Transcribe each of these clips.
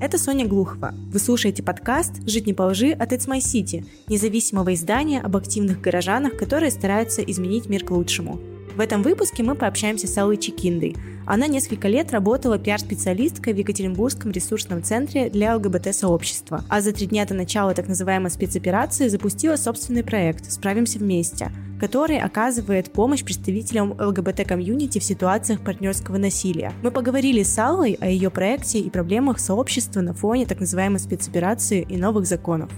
Это Соня Глухова. Вы слушаете подкаст «Жить не по лжи» от It's My City, независимого издания об активных горожанах, которые стараются изменить мир к лучшему. В этом выпуске мы пообщаемся с Аллой Чекиндой. Она несколько лет работала пиар-специалисткой в Екатеринбургском ресурсном центре для ЛГБТ-сообщества, а за три дня до начала так называемой спецоперации запустила собственный проект «Справимся вместе», который оказывает помощь представителям ЛГБТ-комьюнити в ситуациях партнерского насилия. Мы поговорили с Аллой о ее проекте и проблемах сообщества на фоне так называемой спецоперации и новых законов.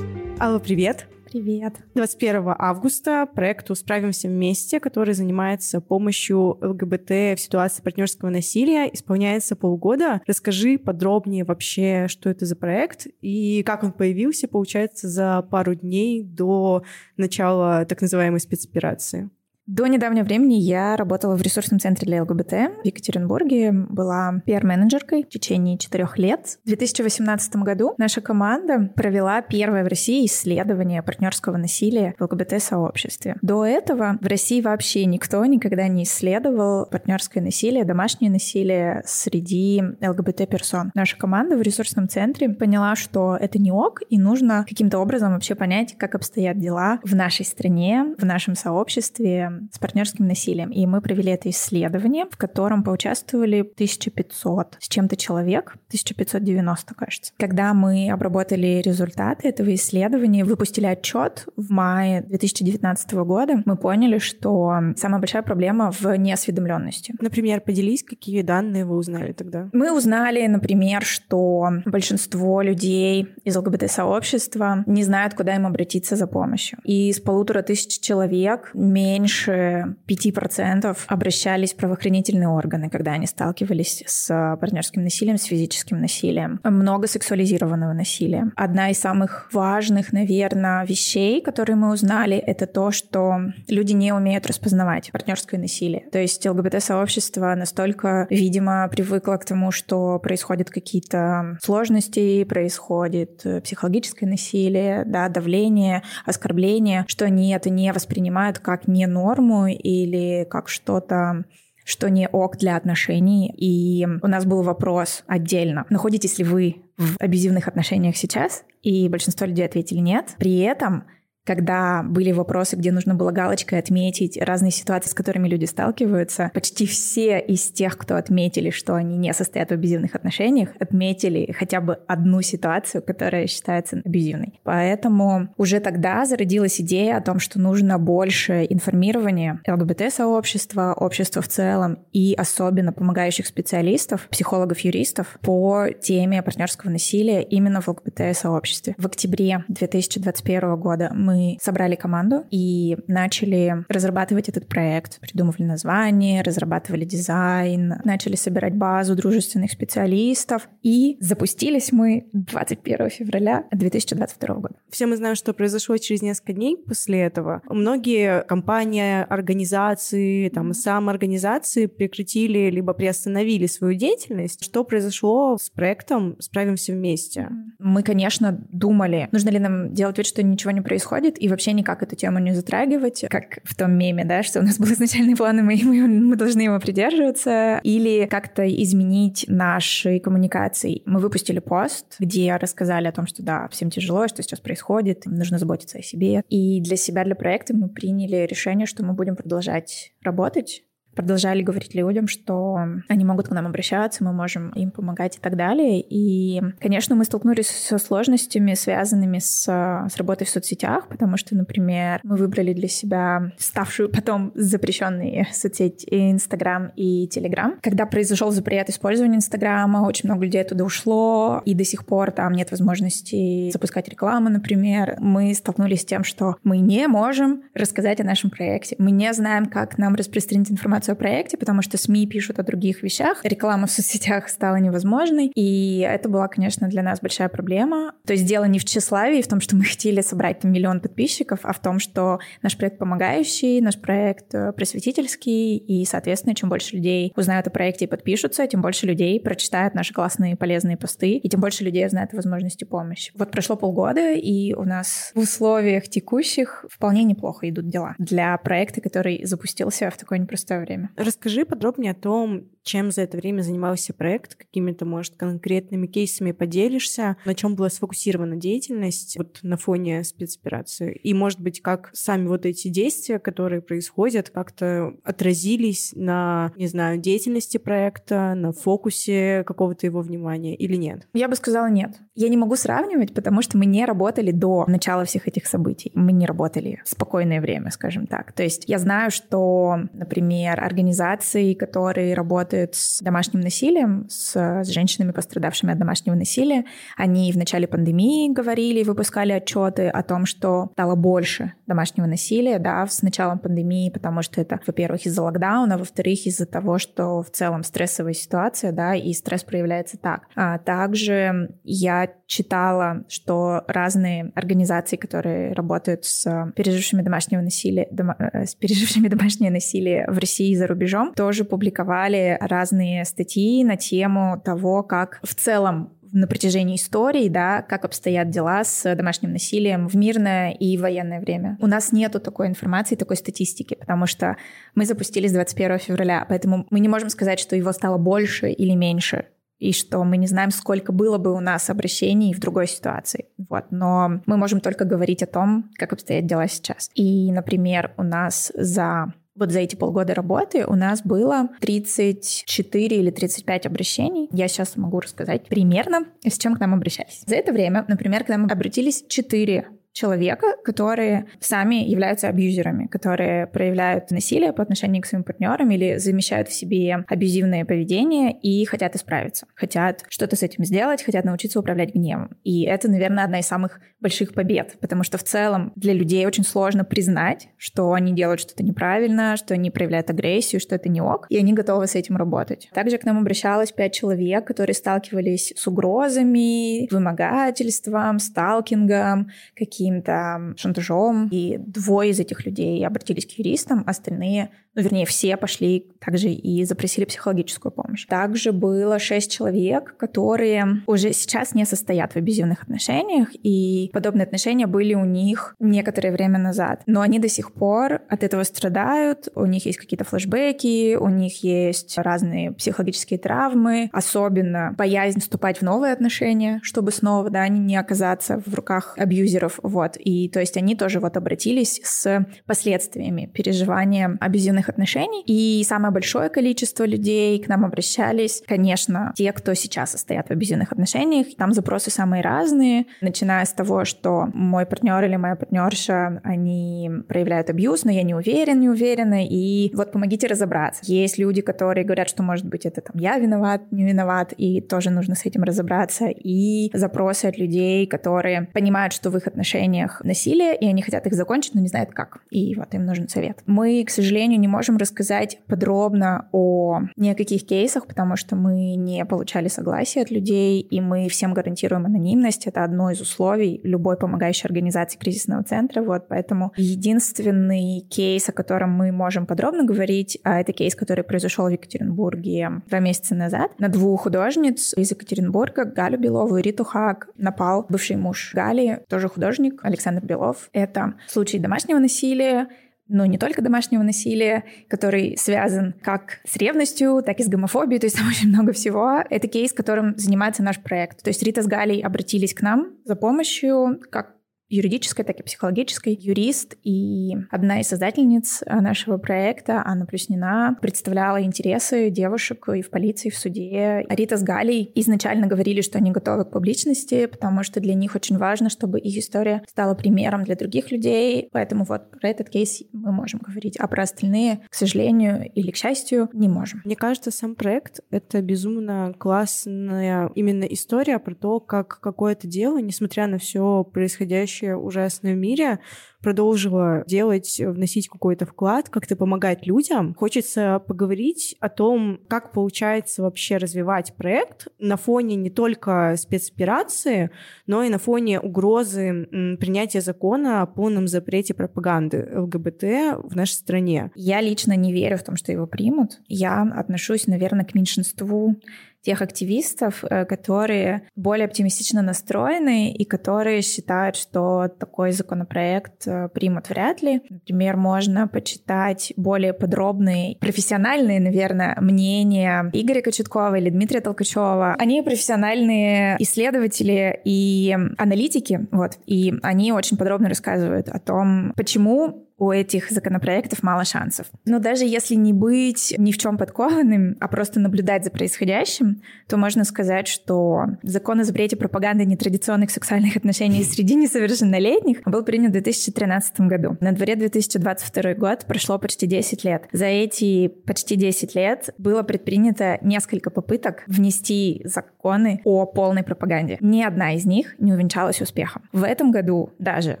Алла, привет! Привет. 21 августа проекту «Справимся вместе», который занимается помощью ЛГБТ в ситуации партнерского насилия, исполняется полгода. Расскажи подробнее вообще, что это за проект и как он появился, получается, за пару дней до начала так называемой спецоперации. До недавнего времени я работала в ресурсном центре для ЛГБТ в Екатеринбурге, была пиар-менеджеркой в течение четырех лет. В 2018 году наша команда провела первое в России исследование партнерского насилия в ЛГБТ-сообществе. До этого в России вообще никто никогда не исследовал партнерское насилие, домашнее насилие среди ЛГБТ-персон. Наша команда в ресурсном центре поняла, что это не ок, и нужно каким-то образом вообще понять, как обстоят дела в нашей стране, в нашем сообществе, с партнерским насилием. И мы провели это исследование, в котором поучаствовали 1500 с чем-то человек, 1590, кажется. Когда мы обработали результаты этого исследования, выпустили отчет в мае 2019 года, мы поняли, что самая большая проблема в неосведомленности. Например, поделись, какие данные вы узнали тогда? Мы узнали, например, что большинство людей из ЛГБТ-сообщества не знают, куда им обратиться за помощью. И из полутора тысяч человек меньше меньше 5% обращались в правоохранительные органы, когда они сталкивались с партнерским насилием, с физическим насилием. Много сексуализированного насилия. Одна из самых важных, наверное, вещей, которые мы узнали, это то, что люди не умеют распознавать партнерское насилие. То есть ЛГБТ-сообщество настолько, видимо, привыкло к тому, что происходят какие-то сложности, происходит психологическое насилие, да, давление, оскорбление, что они это не воспринимают как не норму или как что-то что не ок для отношений. И у нас был вопрос отдельно. Находитесь ли вы в абьюзивных отношениях сейчас? И большинство людей ответили нет. При этом когда были вопросы, где нужно было галочкой отметить разные ситуации, с которыми люди сталкиваются, почти все из тех, кто отметили, что они не состоят в абьюзивных отношениях, отметили хотя бы одну ситуацию, которая считается абьюзивной. Поэтому уже тогда зародилась идея о том, что нужно больше информирования ЛГБТ-сообщества, общества в целом и особенно помогающих специалистов, психологов, юристов по теме партнерского насилия именно в ЛГБТ-сообществе. В октябре 2021 года мы мы собрали команду и начали разрабатывать этот проект. Придумывали название, разрабатывали дизайн, начали собирать базу дружественных специалистов. И запустились мы 21 февраля 2022 года. Все мы знаем, что произошло через несколько дней после этого. Многие компании, организации, там, самоорганизации прекратили либо приостановили свою деятельность. Что произошло с проектом «Справимся вместе»? Мы, конечно, думали, нужно ли нам делать вид, что ничего не происходит, происходит, и вообще никак эту тему не затрагивать, как в том меме, да, что у нас был изначальный план, и мы, мы, мы должны его придерживаться, или как-то изменить наши коммуникации. Мы выпустили пост, где рассказали о том, что да, всем тяжело, что сейчас происходит, нужно заботиться о себе. И для себя, для проекта мы приняли решение, что мы будем продолжать работать продолжали говорить людям, что они могут к нам обращаться, мы можем им помогать и так далее. И, конечно, мы столкнулись со сложностями, связанными с, с работой в соцсетях, потому что, например, мы выбрали для себя ставшую потом запрещенные соцсети Инстаграм и Телеграм. Когда произошел запрет использования Инстаграма, очень много людей оттуда ушло, и до сих пор там нет возможности запускать рекламу, например. Мы столкнулись с тем, что мы не можем рассказать о нашем проекте, мы не знаем, как нам распространить информацию информацию о проекте, потому что СМИ пишут о других вещах, реклама в соцсетях стала невозможной, и это была, конечно, для нас большая проблема. То есть дело не в тщеславии, в том, что мы хотели собрать там миллион подписчиков, а в том, что наш проект помогающий, наш проект э, просветительский, и, соответственно, чем больше людей узнают о проекте и подпишутся, тем больше людей прочитают наши классные полезные посты, и тем больше людей узнают о возможности помощи. Вот прошло полгода, и у нас в условиях текущих вполне неплохо идут дела для проекта, который запустился в такое непростое время время. Расскажи подробнее о том, чем за это время занимался проект, какими-то, может, конкретными кейсами поделишься, на чем была сфокусирована деятельность вот на фоне спецоперации, и, может быть, как сами вот эти действия, которые происходят, как-то отразились на, не знаю, деятельности проекта, на фокусе какого-то его внимания или нет? Я бы сказала нет. Я не могу сравнивать, потому что мы не работали до начала всех этих событий. Мы не работали в спокойное время, скажем так. То есть я знаю, что, например, организации, которые работают с домашним насилием, с, с женщинами, пострадавшими от домашнего насилия. Они в начале пандемии говорили, выпускали отчеты о том, что стало больше домашнего насилия да, с началом пандемии, потому что это, во-первых, из-за локдауна, во-вторых, из-за того, что в целом стрессовая ситуация, да, и стресс проявляется так. А также я читала, что разные организации, которые работают с пережившими домашнего насилия, дома, э, с пережившими домашнее насилие в России и за рубежом, тоже публиковали разные статьи на тему того, как в целом на протяжении истории, да, как обстоят дела с домашним насилием в мирное и военное время. У нас нету такой информации, такой статистики, потому что мы запустились 21 февраля, поэтому мы не можем сказать, что его стало больше или меньше и что мы не знаем, сколько было бы у нас обращений в другой ситуации. Вот. Но мы можем только говорить о том, как обстоят дела сейчас. И, например, у нас за вот за эти полгода работы у нас было 34 или 35 обращений. Я сейчас могу рассказать примерно, с чем к нам обращались. За это время, например, к нам обратились 4 человека, которые сами являются абьюзерами, которые проявляют насилие по отношению к своим партнерам или замещают в себе абьюзивное поведение и хотят исправиться, хотят что-то с этим сделать, хотят научиться управлять гневом. И это, наверное, одна из самых больших побед, потому что в целом для людей очень сложно признать, что они делают что-то неправильно, что они проявляют агрессию, что это не ок, и они готовы с этим работать. Также к нам обращалось пять человек, которые сталкивались с угрозами, вымогательством, сталкингом, какие каким-то шантажом. И двое из этих людей обратились к юристам, остальные ну, вернее, все пошли также и запросили психологическую помощь. Также было шесть человек, которые уже сейчас не состоят в абьюзивных отношениях, и подобные отношения были у них некоторое время назад. Но они до сих пор от этого страдают, у них есть какие-то флешбеки, у них есть разные психологические травмы, особенно боязнь вступать в новые отношения, чтобы снова, да, не оказаться в руках абьюзеров, вот. И то есть они тоже вот обратились с последствиями переживания абьюзивных длительных отношений. И самое большое количество людей к нам обращались, конечно, те, кто сейчас состоят в абьюзивных отношениях. Там запросы самые разные, начиная с того, что мой партнер или моя партнерша, они проявляют абьюз, но я не уверен, не уверена, и вот помогите разобраться. Есть люди, которые говорят, что, может быть, это там я виноват, не виноват, и тоже нужно с этим разобраться. И запросы от людей, которые понимают, что в их отношениях насилие, и они хотят их закончить, но не знают как. И вот им нужен совет. Мы, к сожалению, не можем рассказать подробно о никаких кейсах, потому что мы не получали согласия от людей, и мы всем гарантируем анонимность. Это одно из условий любой помогающей организации кризисного центра. Вот, поэтому единственный кейс, о котором мы можем подробно говорить, а это кейс, который произошел в Екатеринбурге два месяца назад. На двух художниц из Екатеринбурга, Галю Белову и Риту Хак, напал бывший муж Гали, тоже художник, Александр Белов. Это случай домашнего насилия, но не только домашнего насилия, который связан как с ревностью, так и с гомофобией, то есть там очень много всего. Это кейс, которым занимается наш проект. То есть Рита с Галей обратились к нам за помощью как юридической, так и психологической, юрист и одна из создательниц нашего проекта, Анна Плюснина, представляла интересы девушек и в полиции, и в суде. Рита с Галей изначально говорили, что они готовы к публичности, потому что для них очень важно, чтобы их история стала примером для других людей. Поэтому вот про этот кейс мы можем говорить, а про остальные, к сожалению или к счастью, не можем. Мне кажется, сам проект — это безумно классная именно история про то, как какое-то дело, несмотря на все происходящее происходящее ужасное мире, продолжила делать, вносить какой-то вклад, как-то помогать людям. Хочется поговорить о том, как получается вообще развивать проект на фоне не только спецоперации, но и на фоне угрозы принятия закона о полном запрете пропаганды ЛГБТ в нашей стране. Я лично не верю в том, что его примут. Я отношусь, наверное, к меньшинству тех активистов, э, которые более оптимистично настроены и которые считают, что такой законопроект э, примут вряд ли. Например, можно почитать более подробные, профессиональные, наверное, мнения Игоря Кочеткова или Дмитрия Толкачева. Они профессиональные исследователи и аналитики, вот, и они очень подробно рассказывают о том, почему у этих законопроектов мало шансов. Но даже если не быть ни в чем подкованным, а просто наблюдать за происходящим, то можно сказать, что закон о запрете пропаганды нетрадиционных сексуальных отношений среди несовершеннолетних был принят в 2013 году. На дворе 2022 год прошло почти 10 лет. За эти почти 10 лет было предпринято несколько попыток внести законы о полной пропаганде. Ни одна из них не увенчалась успехом. В этом году даже,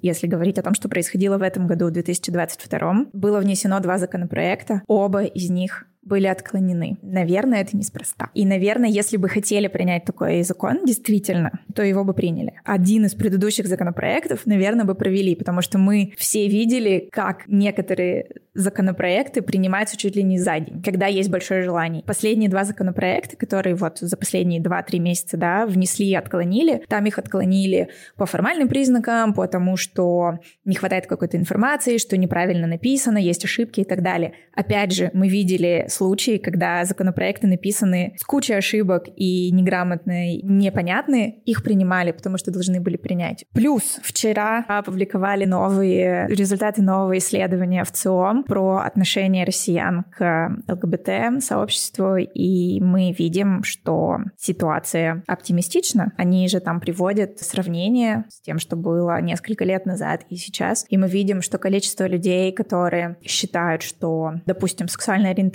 если говорить о том, что происходило в этом году, 2000 2022 было внесено два законопроекта. Оба из них были отклонены. Наверное, это неспроста. И, наверное, если бы хотели принять такой закон, действительно, то его бы приняли. Один из предыдущих законопроектов, наверное, бы провели, потому что мы все видели, как некоторые законопроекты принимаются чуть ли не за день, когда есть большое желание. Последние два законопроекта, которые вот за последние 2-3 месяца, да, внесли и отклонили, там их отклонили по формальным признакам, потому что не хватает какой-то информации, что неправильно написано, есть ошибки и так далее. Опять же, мы видели случаи, когда законопроекты написаны с кучей ошибок и неграмотные, непонятные, их принимали, потому что должны были принять. Плюс вчера опубликовали новые результаты нового исследования в ЦИОМ про отношение россиян к ЛГБТ-сообществу, и мы видим, что ситуация оптимистична. Они же там приводят сравнение с тем, что было несколько лет назад и сейчас. И мы видим, что количество людей, которые считают, что, допустим, сексуальная ориентация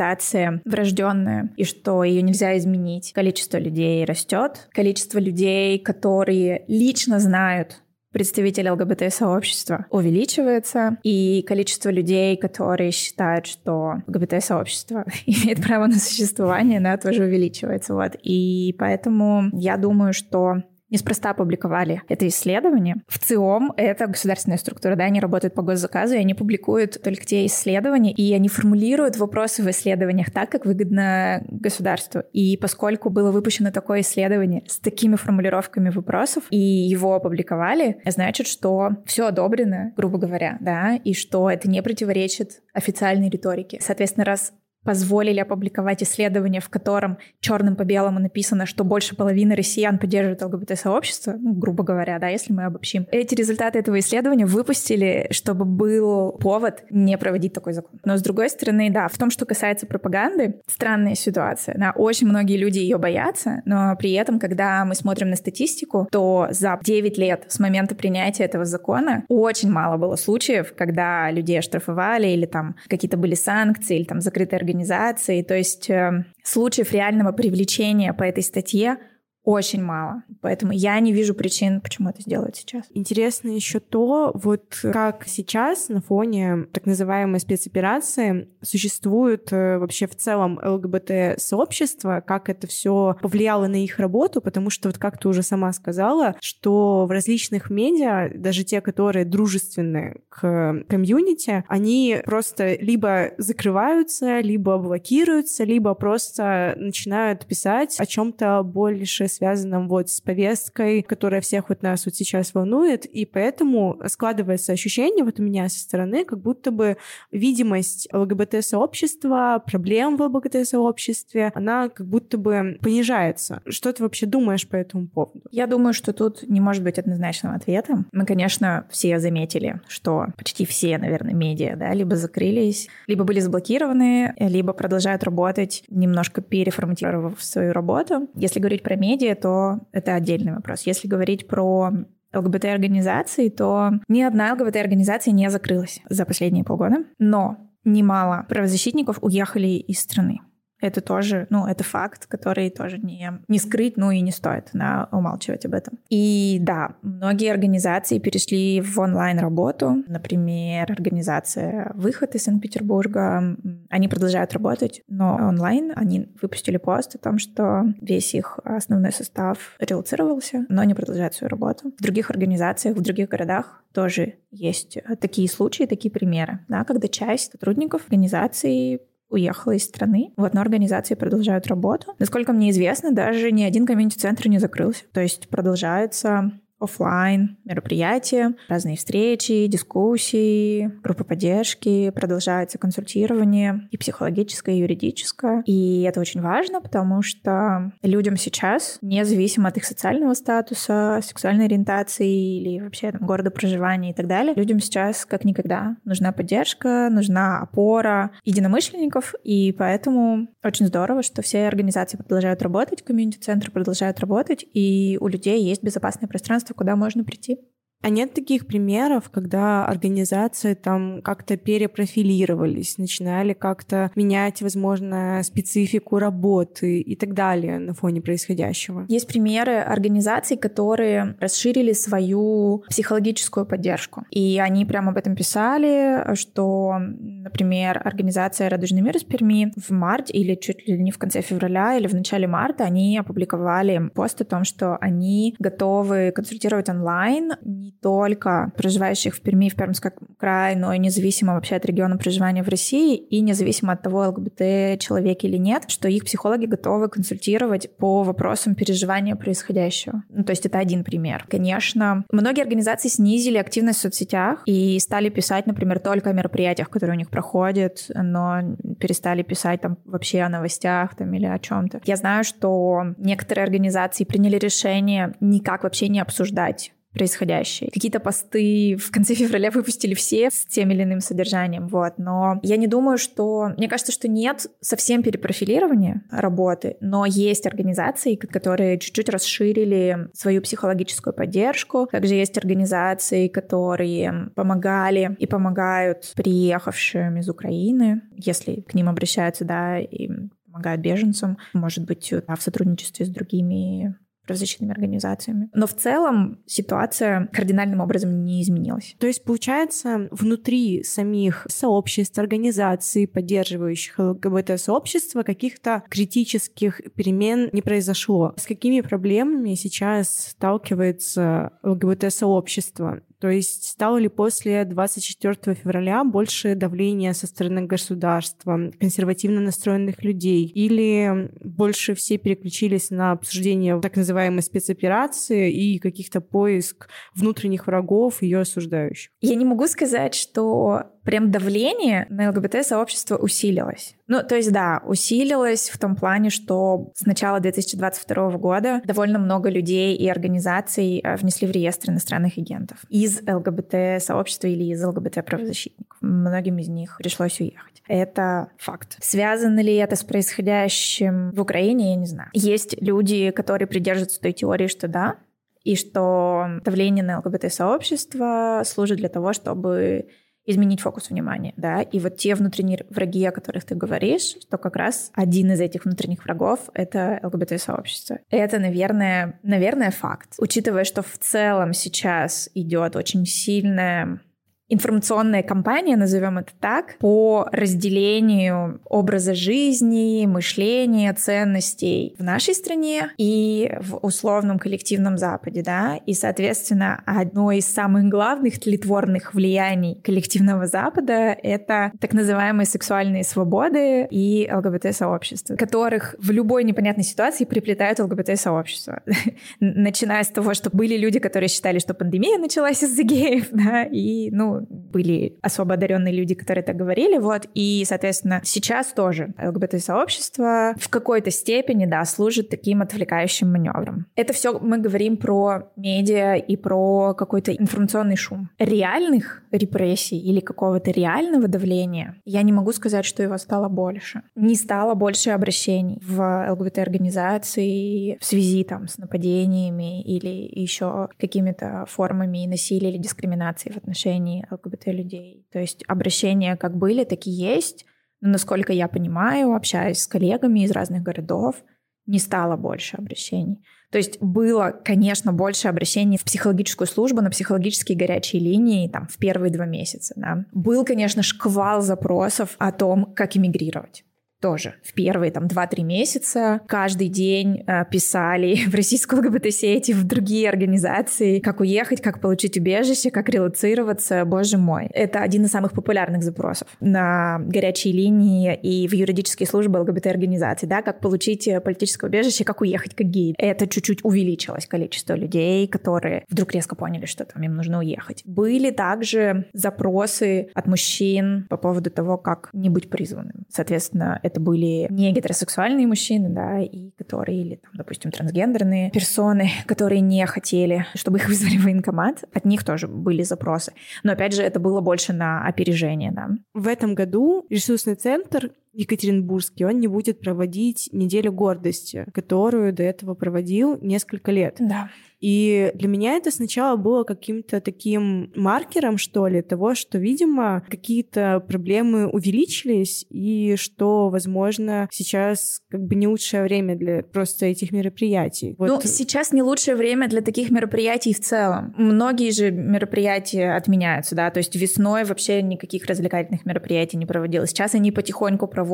врожденная, и что ее нельзя изменить, количество людей растет. Количество людей, которые лично знают представителей ЛГБТ-сообщества увеличивается, и количество людей, которые считают, что ЛГБТ-сообщество имеет право на существование, да, тоже увеличивается. Вот. И поэтому я думаю, что неспроста опубликовали это исследование. В ЦИОМ это государственная структура, да, они работают по госзаказу, и они публикуют только те исследования, и они формулируют вопросы в исследованиях так, как выгодно государству. И поскольку было выпущено такое исследование с такими формулировками вопросов, и его опубликовали, значит, что все одобрено, грубо говоря, да, и что это не противоречит официальной риторике. Соответственно, раз позволили опубликовать исследование, в котором черным по белому написано, что больше половины россиян поддерживают ЛГБТ-сообщество, ну, грубо говоря, да, если мы обобщим. Эти результаты этого исследования выпустили, чтобы был повод не проводить такой закон. Но с другой стороны, да, в том, что касается пропаганды, странная ситуация. Да, очень многие люди ее боятся, но при этом, когда мы смотрим на статистику, то за 9 лет с момента принятия этого закона очень мало было случаев, когда людей оштрафовали или там какие-то были санкции, или там закрытые организации организации. То есть э, случаев реального привлечения по этой статье очень мало. Поэтому я не вижу причин, почему это сделать сейчас. Интересно еще то, вот как сейчас на фоне так называемой спецоперации существует э, вообще в целом ЛГБТ-сообщество, как это все повлияло на их работу, потому что вот как ты уже сама сказала, что в различных медиа, даже те, которые дружественны к комьюнити, они просто либо закрываются, либо блокируются, либо просто начинают писать о чем-то больше связанном вот с повесткой, которая всех вот нас вот сейчас волнует, и поэтому складывается ощущение вот у меня со стороны, как будто бы видимость ЛГБТ-сообщества, проблем в ЛГБТ-сообществе, она как будто бы понижается. Что ты вообще думаешь по этому поводу? Я думаю, что тут не может быть однозначного ответа. Мы, конечно, все заметили, что почти все, наверное, медиа, да, либо закрылись, либо были заблокированы, либо продолжают работать, немножко переформатировав свою работу. Если говорить про медиа, медиа, то это отдельный вопрос. Если говорить про ЛГБТ-организации, то ни одна ЛГБТ-организация не закрылась за последние полгода, но немало правозащитников уехали из страны. Это тоже, ну, это факт, который тоже не, не скрыть, ну и не стоит на, умалчивать об этом. И да, многие организации перешли в онлайн-работу. Например, организация «Выход» из Санкт-Петербурга. Они продолжают работать, но онлайн. Они выпустили пост о том, что весь их основной состав релацировался, но они продолжают свою работу. В других организациях, в других городах тоже есть такие случаи, такие примеры, да, когда часть сотрудников организации уехала из страны. Вот, но организации продолжают работу. Насколько мне известно, даже ни один комьюнити-центр не закрылся. То есть продолжается офлайн мероприятия, разные встречи, дискуссии, группы поддержки, продолжается консультирование и психологическое, и юридическое. И это очень важно, потому что людям сейчас, независимо от их социального статуса, сексуальной ориентации или вообще там, города проживания и так далее, людям сейчас как никогда нужна поддержка, нужна опора единомышленников, и поэтому очень здорово, что все организации продолжают работать, комьюнити-центры продолжают работать, и у людей есть безопасное пространство, куда можно прийти. А нет таких примеров, когда организации там как-то перепрофилировались, начинали как-то менять, возможно, специфику работы и так далее на фоне происходящего? Есть примеры организаций, которые расширили свою психологическую поддержку. И они прямо об этом писали, что, например, организация «Радужный мир» из Перми в марте или чуть ли не в конце февраля или в начале марта они опубликовали пост о том, что они готовы консультировать онлайн не только проживающих в Перми, в Пермском крае, но и независимо вообще от региона проживания в России и независимо от того, ЛГБТ человек или нет, что их психологи готовы консультировать по вопросам переживания происходящего. Ну, то есть это один пример. Конечно, многие организации снизили активность в соцсетях и стали писать, например, только о мероприятиях, которые у них проходят, но перестали писать там вообще о новостях там, или о чем-то. Я знаю, что некоторые организации приняли решение никак вообще не обсуждать происходящее. Какие-то посты в конце февраля выпустили все с тем или иным содержанием, вот. Но я не думаю, что... Мне кажется, что нет совсем перепрофилирования работы, но есть организации, которые чуть-чуть расширили свою психологическую поддержку. Также есть организации, которые помогали и помогают приехавшим из Украины, если к ним обращаются, да, и помогают беженцам, может быть, в сотрудничестве с другими правозащитными организациями. Но в целом ситуация кардинальным образом не изменилась. То есть, получается, внутри самих сообществ, организаций, поддерживающих ЛГБТ-сообщество, каких-то критических перемен не произошло. С какими проблемами сейчас сталкивается ЛГБТ-сообщество? То есть стало ли после 24 февраля больше давления со стороны государства, консервативно настроенных людей? Или больше все переключились на обсуждение так называемой спецоперации и каких-то поиск внутренних врагов, ее осуждающих? Я не могу сказать, что прям давление на ЛГБТ-сообщество усилилось. Ну, то есть, да, усилилось в том плане, что с начала 2022 года довольно много людей и организаций э, внесли в реестр иностранных агентов из ЛГБТ-сообщества или из ЛГБТ-правозащитников. Многим из них пришлось уехать. Это факт. Связано ли это с происходящим в Украине, я не знаю. Есть люди, которые придерживаются той теории, что да, и что давление на ЛГБТ-сообщество служит для того, чтобы изменить фокус внимания, да, и вот те внутренние враги, о которых ты говоришь, что как раз один из этих внутренних врагов — это ЛГБТ-сообщество. Это, наверное, наверное, факт. Учитывая, что в целом сейчас идет очень сильная информационная кампания, назовем это так, по разделению образа жизни, мышления, ценностей в нашей стране и в условном коллективном Западе, да, и, соответственно, одно из самых главных тлетворных влияний коллективного Запада — это так называемые сексуальные свободы и ЛГБТ-сообщества, которых в любой непонятной ситуации приплетают ЛГБТ-сообщество. Начиная с того, что были люди, которые считали, что пандемия началась из-за геев, да, и, ну, были особо одаренные люди, которые так говорили, вот, и, соответственно, сейчас тоже ЛГБТ-сообщество в какой-то степени, да, служит таким отвлекающим маневром. Это все мы говорим про медиа и про какой-то информационный шум. Реальных репрессий или какого-то реального давления я не могу сказать, что его стало больше. Не стало больше обращений в ЛГБТ-организации в связи там с нападениями или еще какими-то формами насилия или дискриминации в отношении ЛГБТ-людей. То есть обращения как были, так и есть. Но, насколько я понимаю, общаясь с коллегами из разных городов, не стало больше обращений. То есть было, конечно, больше обращений в психологическую службу, на психологические горячие линии там, в первые два месяца. Да. Был, конечно, шквал запросов о том, как эмигрировать. Тоже в первые там 2-3 месяца каждый день э, писали в российскую ЛГБТ-сети, в другие организации, как уехать, как получить убежище, как релацироваться. Боже мой. Это один из самых популярных запросов на горячие линии и в юридические службы ЛГБТ-организаций, да, как получить э, политическое убежище, как уехать как гей. Это чуть-чуть увеличилось количество людей, которые вдруг резко поняли, что там им нужно уехать. Были также запросы от мужчин по поводу того, как не быть призванным. Соответственно, это были не гетеросексуальные мужчины, да, и которые, или, там, допустим, трансгендерные персоны, которые не хотели, чтобы их вызвали в военкомат. От них тоже были запросы. Но, опять же, это было больше на опережение, да. В этом году ресурсный центр Екатеринбургский, он не будет проводить неделю гордости, которую до этого проводил несколько лет. Да. И для меня это сначала было каким-то таким маркером, что ли, того, что, видимо, какие-то проблемы увеличились, и что, возможно, сейчас как бы не лучшее время для просто этих мероприятий. Вот. Ну, сейчас не лучшее время для таких мероприятий в целом. Многие же мероприятия отменяются, да, то есть весной вообще никаких развлекательных мероприятий не проводилось. Сейчас они потихоньку проводятся,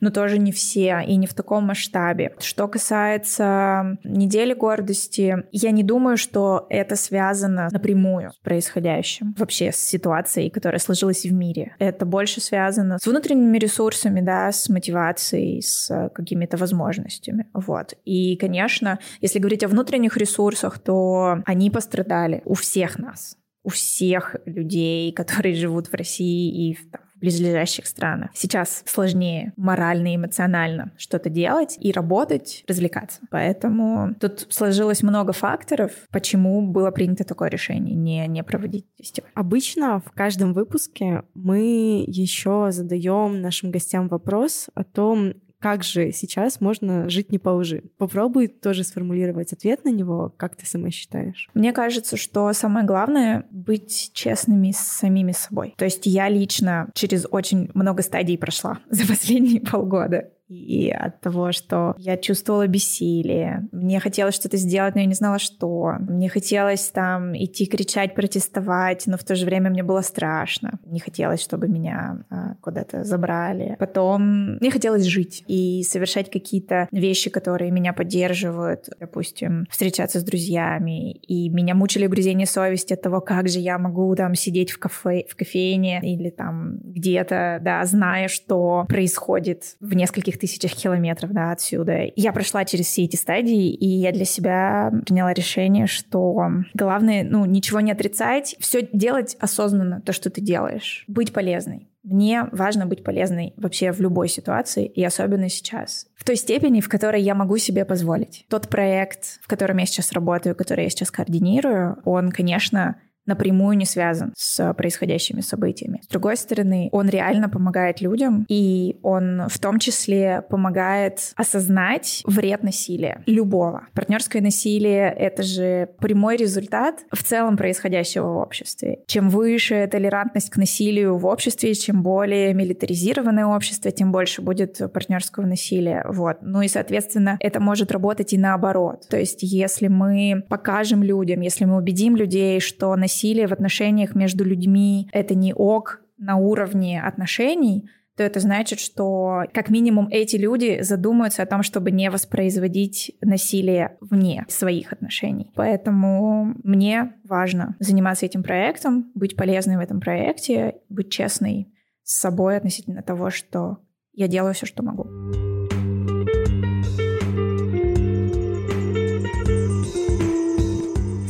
но тоже не все и не в таком масштабе. Что касается недели гордости, я не думаю, что это связано напрямую с происходящим, вообще с ситуацией, которая сложилась в мире. Это больше связано с внутренними ресурсами, да, с мотивацией, с какими-то возможностями. Вот. И, конечно, если говорить о внутренних ресурсах, то они пострадали у всех нас у всех людей, которые живут в России и там, в близлежащих странах. Сейчас сложнее морально и эмоционально что-то делать и работать, развлекаться. Поэтому тут сложилось много факторов, почему было принято такое решение не, не проводить фестиваль. Обычно в каждом выпуске мы еще задаем нашим гостям вопрос о том, как же сейчас можно жить не по лжи? Попробуй тоже сформулировать ответ на него, как ты сама считаешь. Мне кажется, что самое главное — быть честными с самими собой. То есть я лично через очень много стадий прошла за последние полгода и от того, что я чувствовала бессилие. Мне хотелось что-то сделать, но я не знала, что. Мне хотелось там идти кричать, протестовать, но в то же время мне было страшно. Не хотелось, чтобы меня а, куда-то забрали. Потом мне хотелось жить и совершать какие-то вещи, которые меня поддерживают. Допустим, встречаться с друзьями. И меня мучили угрызения совести от того, как же я могу там сидеть в кафе, в кофейне или там где-то, да, зная, что происходит в нескольких нескольких тысячах километров да, отсюда. Я прошла через все эти стадии, и я для себя приняла решение, что главное, ну, ничего не отрицать, все делать осознанно, то, что ты делаешь, быть полезной. Мне важно быть полезной вообще в любой ситуации, и особенно сейчас. В той степени, в которой я могу себе позволить. Тот проект, в котором я сейчас работаю, который я сейчас координирую, он, конечно, напрямую не связан с происходящими событиями. С другой стороны, он реально помогает людям, и он в том числе помогает осознать вред насилия любого. Партнерское насилие — это же прямой результат в целом происходящего в обществе. Чем выше толерантность к насилию в обществе, чем более милитаризированное общество, тем больше будет партнерского насилия. Вот. Ну и, соответственно, это может работать и наоборот. То есть если мы покажем людям, если мы убедим людей, что насилие насилие в отношениях между людьми — это не ок на уровне отношений, то это значит, что как минимум эти люди задумаются о том, чтобы не воспроизводить насилие вне своих отношений. Поэтому мне важно заниматься этим проектом, быть полезной в этом проекте, быть честной с собой относительно того, что я делаю все, что могу.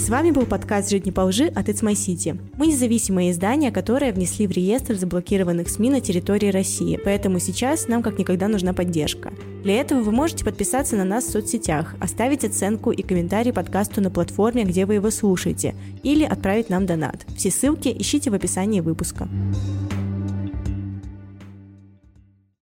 С вами был подкаст «Жить не по лжи» от It's My City. Мы независимое издание, которое внесли в реестр заблокированных СМИ на территории России, поэтому сейчас нам как никогда нужна поддержка. Для этого вы можете подписаться на нас в соцсетях, оставить оценку и комментарий подкасту на платформе, где вы его слушаете, или отправить нам донат. Все ссылки ищите в описании выпуска.